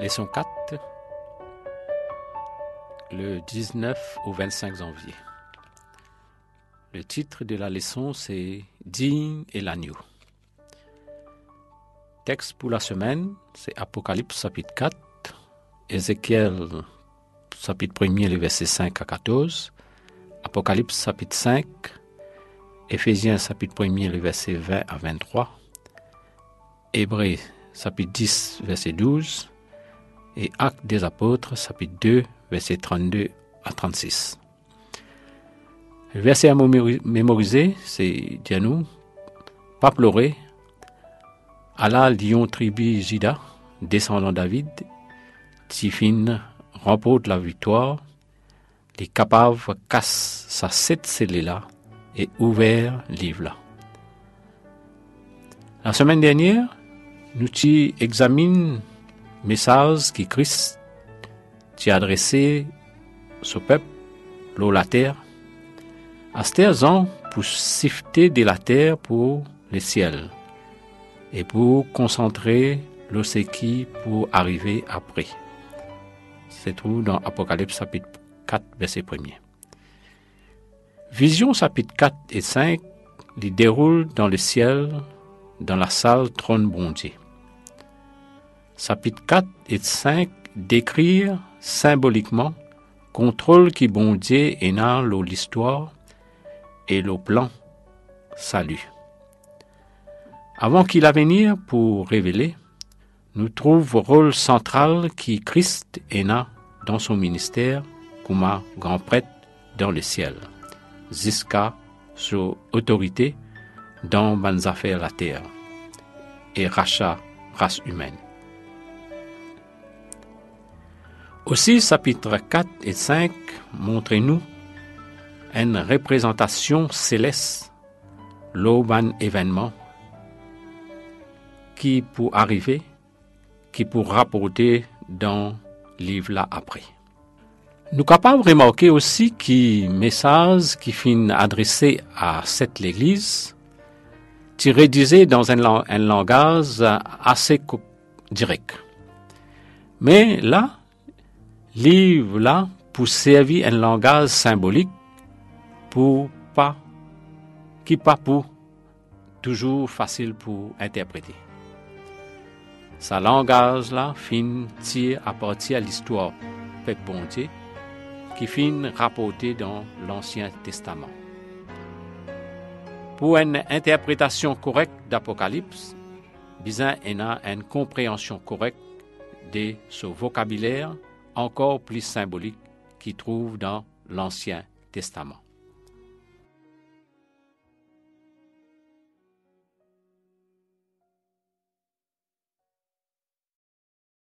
Leçon 4, le 19 au 25 janvier. Le titre de la leçon, c'est Digne et l'agneau. Texte pour la semaine, c'est Apocalypse chapitre 4, Ézéchiel chapitre 1er, les versets 5 à 14, Apocalypse chapitre 5, Éphésiens chapitre 1er, les versets 20 à 23, Hébreux chapitre 10, verset 12, et Actes des apôtres chapitre 2, versets 32 à 36. Le verset à mémoriser, c'est nous pas pleurer, Allah lion tribu Jida, descendant David, Tifine remporte la victoire, les capables cassent sa sept scellés là et ouvert livre là. La semaine dernière, nous examinons message qui Christ t'a adressé au peuple, l'eau la terre, à ans pour sifter de la terre pour le ciel et pour concentrer l'océan pour arriver après. C'est tout dans Apocalypse chapitre 4, verset 1 Vision chapitre 4 et 5 les déroulent dans le ciel, dans la salle trône bondier. Chapitre 4 et 5 décrire symboliquement contrôle qui bondier et dans l'histoire et le plan salut. Avant qu'il a venir pour révéler, nous trouvons rôle central qui Christ est dans son ministère grand prêtre dans le ciel, jusqu'à son autorité dans affaires la terre et rachat race humaine. Aussi, chapitre 4 et 5 montrent-nous une représentation céleste, l'aube événement qui pour arriver, qui pour rapporter dans livre là après. Nous capables de remarquer aussi que message qui fin adressé à cette église, tu rédigé dans un, un langage assez direct. Mais là, livre là pour servir un langage symbolique pour pas, qui pas pour toujours facile pour interpréter. Sa langage là fin tire à partir de l'histoire peuple bon qui fin rapporté dans l'Ancien Testament. Pour une interprétation correcte d'Apocalypse, besoin a une compréhension correcte de ce vocabulaire encore plus symbolique qu'il trouve dans l'Ancien Testament.